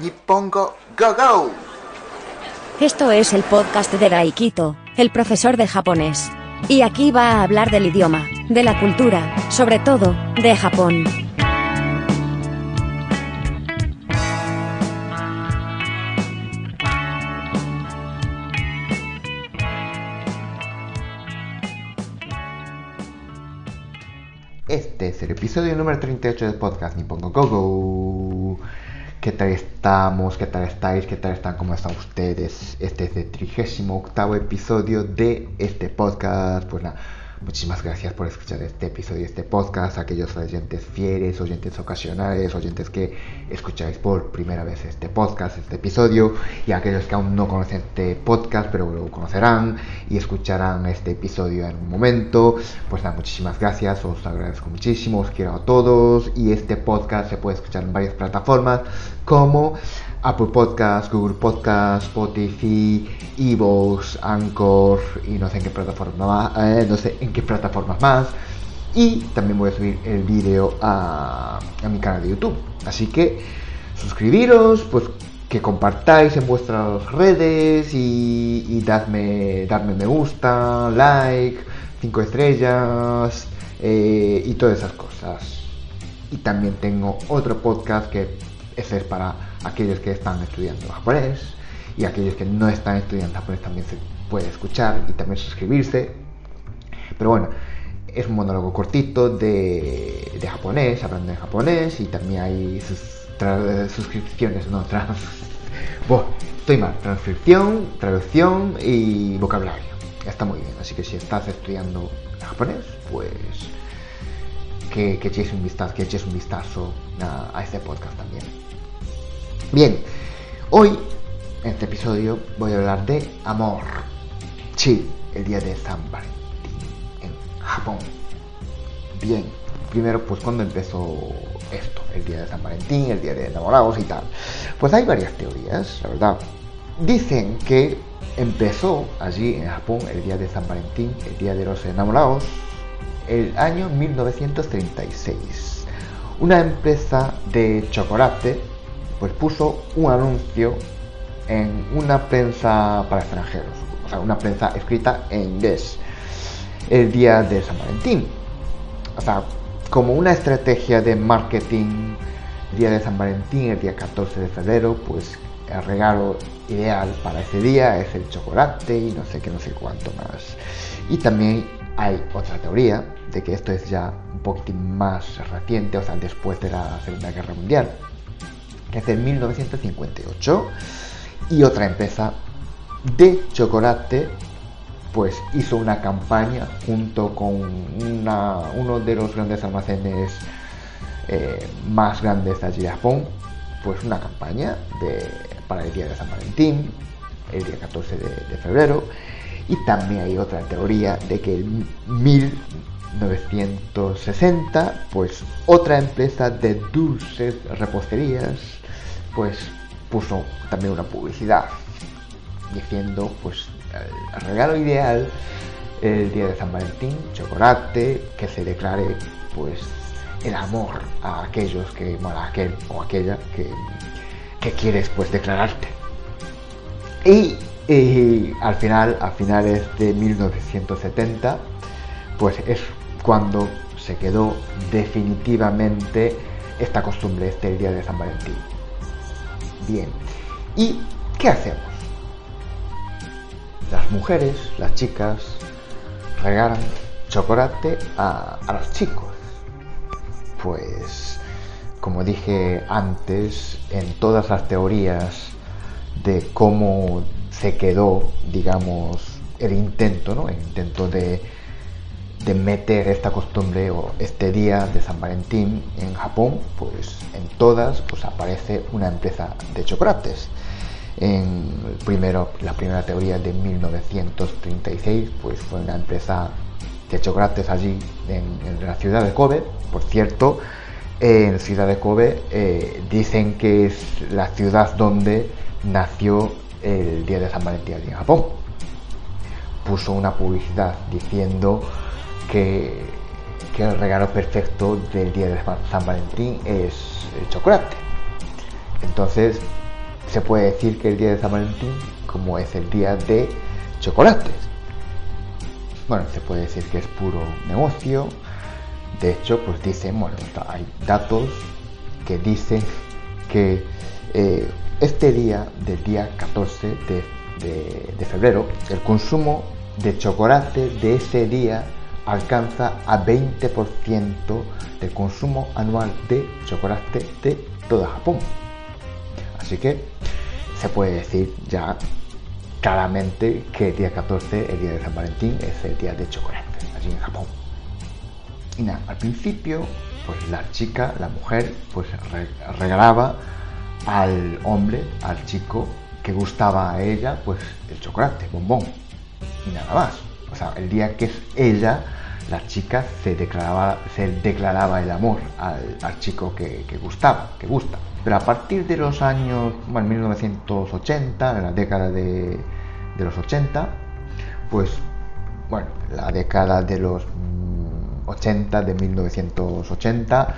Nippongo Go Go. Esto es el podcast de Daikito, el profesor de japonés. Y aquí va a hablar del idioma, de la cultura, sobre todo, de Japón. Este es el episodio número 38 del podcast Nippongo Go Go. ¿Qué tal estamos? ¿Qué tal estáis? ¿Qué tal están? ¿Cómo están ustedes? Este es el 38 episodio de este podcast. Pues nada, muchísimas gracias por escuchar este episodio, este podcast. Aquellos oyentes fieles, oyentes ocasionales, oyentes que escucháis por primera vez este podcast, este episodio. Y aquellos que aún no conocen este podcast, pero lo conocerán y escucharán este episodio en un momento. Pues nada, muchísimas gracias. Os agradezco muchísimo. Os quiero a todos. Y este podcast se puede escuchar en varias plataformas como Apple Podcast, Google Podcast, Spotify, Evox, Anchor y no sé en qué plataforma más, eh, no sé en qué plataformas más. Y también voy a subir el vídeo a, a mi canal de YouTube. Así que suscribiros, pues que compartáis en vuestras redes y, y dadme, dadme me gusta, like, 5 estrellas eh, y todas esas cosas. Y también tengo otro podcast que ese es para aquellos que están estudiando japonés y aquellos que no están estudiando japonés también se puede escuchar y también suscribirse. Pero bueno, es un monólogo cortito de, japonés, hablando de japonés y también hay sus suscripciones, no, trans, Buah, estoy mal, transcripción, traducción y vocabulario. Está muy bien, así que si estás estudiando japonés, pues que, que echéis un vistazo, que eches un vistazo a, a este podcast también. Bien, hoy en este episodio voy a hablar de amor. Sí, el día de San Valentín en Japón. Bien, primero pues cuando empezó esto, el día de San Valentín, el día de enamorados y tal. Pues hay varias teorías, la verdad. Dicen que empezó allí en Japón el día de San Valentín, el día de los enamorados, el año 1936. Una empresa de chocolate pues puso un anuncio en una prensa para extranjeros, o sea, una prensa escrita en inglés, el día de San Valentín. O sea, como una estrategia de marketing, el día de San Valentín, el día 14 de febrero, pues el regalo ideal para ese día es el chocolate y no sé qué, no sé cuánto más. Y también hay otra teoría de que esto es ya un poquitín más reciente, o sea, después de la Segunda Guerra Mundial, que es de 1958, y otra empresa de chocolate pues hizo una campaña junto con uno de los grandes almacenes eh, más grandes de allí de Japón, pues una campaña para el día de San Valentín, el día 14 de, de febrero, y también hay otra teoría de que en 1960, pues otra empresa de dulces reposterías, pues puso también una publicidad diciendo, pues el regalo ideal el día de San Valentín, chocolate, que se declare, pues el amor a aquellos que, bueno, a aquel o aquella que, que quieres pues declararte. Y, y al final, a finales de 1970, pues es cuando se quedó definitivamente esta costumbre, este día de San Valentín. Bien, ¿y qué hacemos? Las mujeres, las chicas, regalan chocolate a, a los chicos. Pues, como dije antes, en todas las teorías de cómo se quedó, digamos, el intento, ¿no? El intento de, de meter esta costumbre o este día de San Valentín en Japón, pues en todas pues aparece una empresa de chocolates. En primero, la primera teoría de 1936, pues fue una empresa de chocolates allí en, la ciudad de Kobe. Por cierto, en ciudad de Kobe eh, dicen que es la ciudad donde nació el día de San Valentín en Japón. Puso una publicidad diciendo que, que el regalo perfecto del día de San Valentín es el chocolate. Entonces, se puede decir que el día de San Valentín, como es el día de chocolates. Bueno, se puede decir que es puro negocio. De hecho, pues dicen, bueno, hay datos que dicen que eh, este día, del día 14 de, de febrero, el consumo de chocolate de ese día alcanza a 20% del consumo anual de chocolate de todo Japón. Así que se puede decir ya claramente que el día 14, el día de San Valentín, es el día de chocolate, allí en Japón. Y nada, al principio, pues la chica, la mujer, pues regalaba al hombre, al chico que gustaba a ella, pues el chocolate, bombón, y nada más. O sea, el día que es ella, la chica se declaraba, se declaraba el amor al, chico que, gustaba, que gusta. Pero a partir de los años, bueno, 1980, en la década de, de los 80, pues, bueno, la década de los 80, mm, de 1980,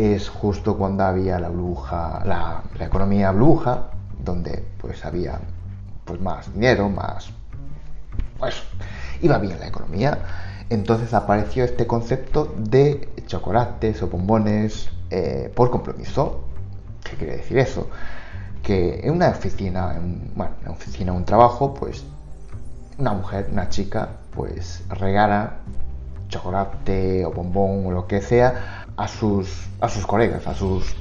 es justo cuando había la bruja, la, la economía bruja, donde pues había pues más dinero, más pues iba bien la economía. Entonces apareció este concepto de chocolates o bombones eh, por compromiso. ¿Qué quiere decir eso? Que en una oficina, en, bueno, en una oficina, un trabajo, pues una mujer, una chica, pues regala chocolate o bombón o lo que sea a sus, a sus colegas, a sus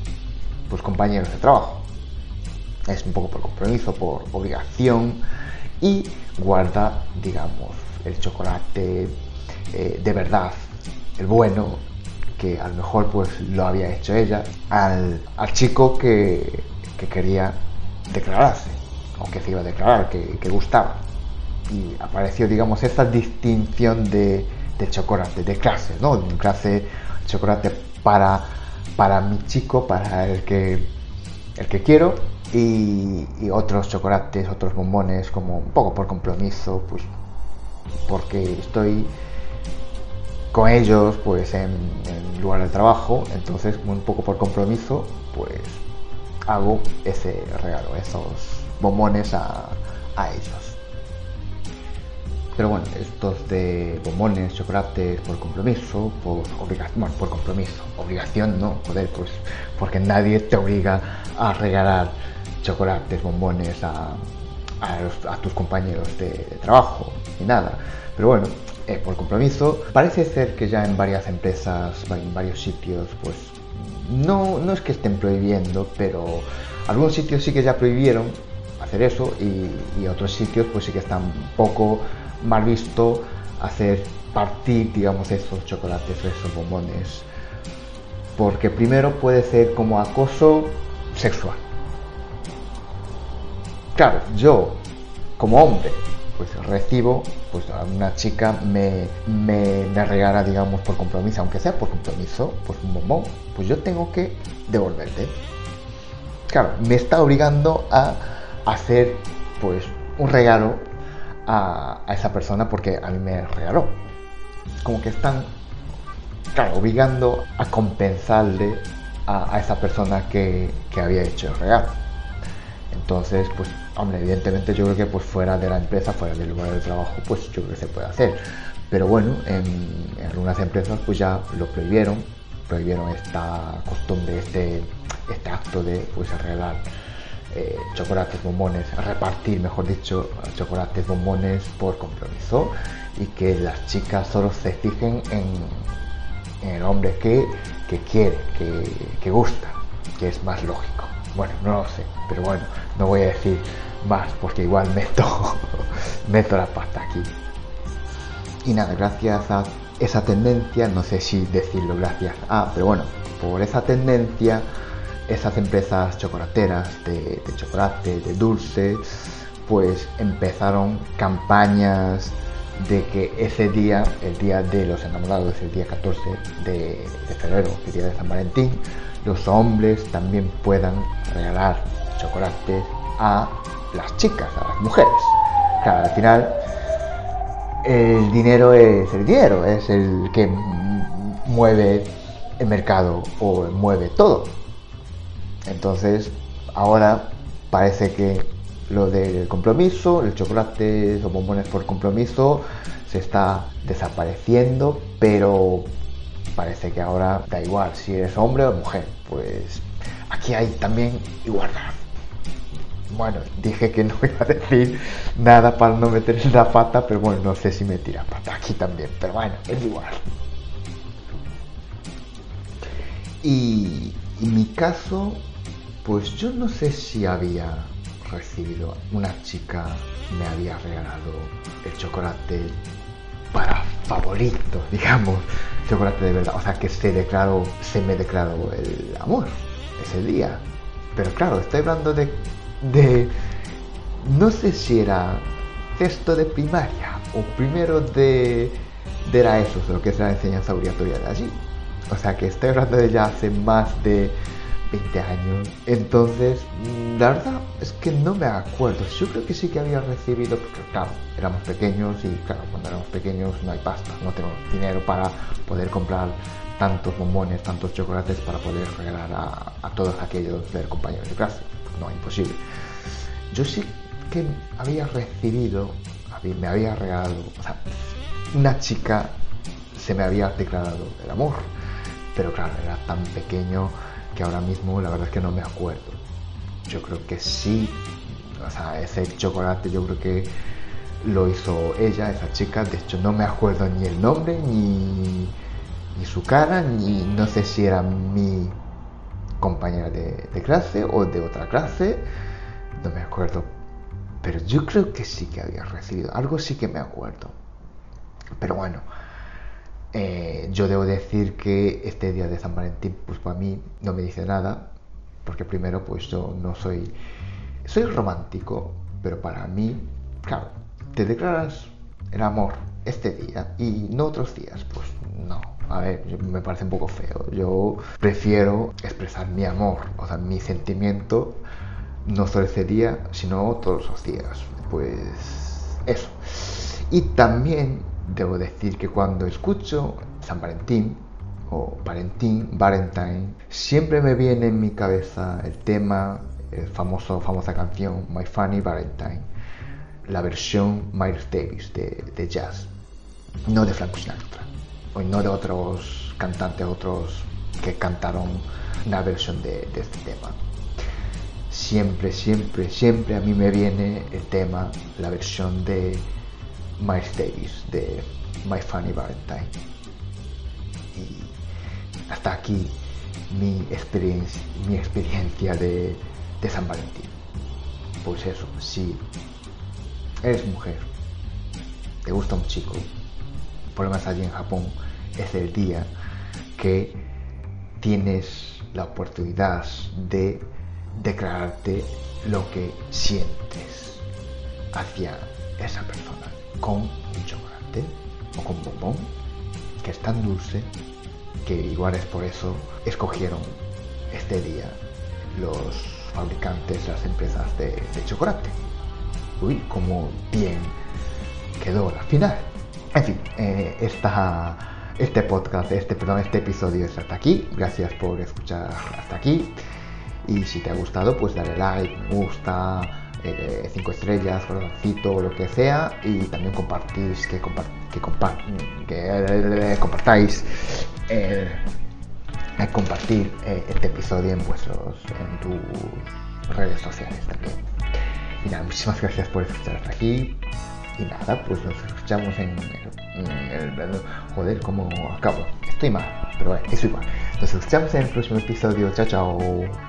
pues, compañeros de trabajo. Es un poco por compromiso, por obligación y guarda, digamos, el chocolate eh, de verdad, el bueno, que a lo mejor pues lo había hecho ella, al, chico que, quería declararse, o que se iba a declarar, que, gustaba. Y apareció, digamos, esta distinción de, chocolate, de clases, ¿no? De clase chocolate para, para mi chico, para el que, el que quiero, y, otros chocolates, otros bombones, como un poco por compromiso, pues porque estoy con ellos pues en, lugar de trabajo, entonces un poco por compromiso, pues hago ese regalo, esos bombones a, a ellos. Pero bueno, estos de bombones, chocolates por compromiso, por obligación, bueno, por compromiso, obligación no, joder, pues porque nadie te obliga a regalar chocolates, bombones a, a, tus compañeros de, trabajo ni nada. Pero bueno, eh, por compromiso, parece ser que ya en varias empresas, en varios sitios, pues no, no es que estén prohibiendo, pero algunos sitios sí que ya prohibieron hacer eso y, otros sitios pues sí que están poco mal visto hacer partir, digamos, esos chocolates, esos bombones. Porque primero puede ser como acoso sexual Claro, yo como hombre, pues recibo, pues una chica me, me, regala, digamos, por compromiso, aunque sea por compromiso, pues un bombón, pues yo tengo que devolverte. Claro, me está obligando a hacer, pues, un regalo a, esa persona porque a mí me regaló. Como que están, claro, obligando a compensarle a, esa persona que, que había hecho el regalo. Entonces, pues, hombre, evidentemente yo creo que pues fuera de la empresa, fuera del lugar de trabajo, pues yo creo que se puede hacer. Pero bueno, en, algunas empresas pues ya lo prohibieron, prohibieron esta costumbre, este, este acto de pues arreglar eh, chocolates, bombones, repartir, mejor dicho, chocolates, bombones por compromiso y que las chicas solo se fijen en, el hombre que, quiere, que, que gusta, que es más lógico. Bueno, no lo sé, pero bueno, no voy a decir más porque igual meto, meto la pasta aquí. Y nada, gracias a esa tendencia, no sé si decirlo gracias a, pero bueno, por esa tendencia, esas empresas chocolateras de, chocolate, de dulce, pues empezaron campañas de que ese día, el día de los enamorados, el día 14 de, de febrero, el día de San Valentín, los hombres también puedan regalar chocolates a las chicas, a las mujeres. Claro, al final el dinero es el dinero, es el que mueve el mercado o mueve todo. Entonces, ahora parece que lo del compromiso, el chocolate o bombones por compromiso se está desapareciendo, pero parece que ahora da igual si eres hombre o mujer. Pues aquí hay también igualdad. Bueno, dije que no iba a decir nada para no meter la pata, pero bueno, no sé si me tira pata aquí también, pero bueno, es igual. Y en mi caso, pues yo no sé si había recibido, una chica me había regalado el chocolate para favorito, digamos, chocolate de verdad, o sea que se declaró, se me declaró el amor ese día. Pero claro, estoy hablando de, de no sé si era sexto de primaria o primero de, de la ESO, lo que es la enseñanza obligatoria de allí. O sea que estoy hablando de ya hace más de 20 años. Entonces, la verdad es que no me acuerdo. Yo creo que sí que había recibido, porque claro, éramos pequeños y claro, cuando éramos pequeños no hay pasta, no tenemos dinero para poder comprar tantos bombones, tantos chocolates para poder regalar a, todos aquellos del compañero de clase. No, imposible. Yo sí que había recibido, me había regalado, una chica se me había declarado el amor, pero claro, era tan pequeño que ahora mismo la verdad es que no me acuerdo. Yo creo que sí, o sea, ese chocolate yo creo que lo hizo ella, esa chica, de hecho no me acuerdo ni el nombre, ni, ni su cara, ni no sé si era mi compañera de, de clase o de otra clase, no me acuerdo, pero yo creo que sí que había recibido, algo sí que me acuerdo. Pero bueno, eh, yo debo decir que este día de San Valentín, pues para mí no me dice nada, porque primero, pues yo no soy, soy romántico, pero para mí, claro, te declaras el amor este día y no otros días, pues no. A ver, me parece un poco feo. Yo prefiero expresar mi amor, o sea, mi sentimiento, no solo ese día, sino todos los días. Pues eso. Y también debo decir que cuando escucho San Valentín o Valentín, Valentine, siempre me viene en mi cabeza el tema, el famoso, famosa canción My Funny Valentine, la versión Miles Davis de, jazz, no de Frank Sinatra, o no de otros cantantes, otros que cantaron una versión de, de este tema. Siempre, siempre, siempre a mí me viene el tema, la versión de Miles Davis de My Funny Valentine. Y hasta aquí mi experiencia, mi experiencia de, de San Valentín. Pues eso, si eres mujer, te gusta un chico, menos allí en Japón es el día que tienes la oportunidad de declararte lo que sientes hacia esa persona con chocolate o con bombón, que es tan dulce que igual es por eso escogieron este día los fabricantes, las empresas de, chocolate. Uy, como bien quedó la final. En fin, eh, este podcast, este, perdón, este episodio es hasta aquí. Gracias por escuchar hasta aquí. Y si te ha gustado, pues dale like, me gusta, 5 eh, estrellas, corazoncito lo que sea y también compartís, que, que, que compartáis eh, compartir eh, este episodio en vuestros en tus redes sociales también. Y nada, muchísimas gracias por escuchar hasta aquí. Y nada, pues nos escuchamos en, el, joder, como acabo. Estoy mal, pero bueno, es igual. Nos escuchamos en el próximo episodio. Chao, chao.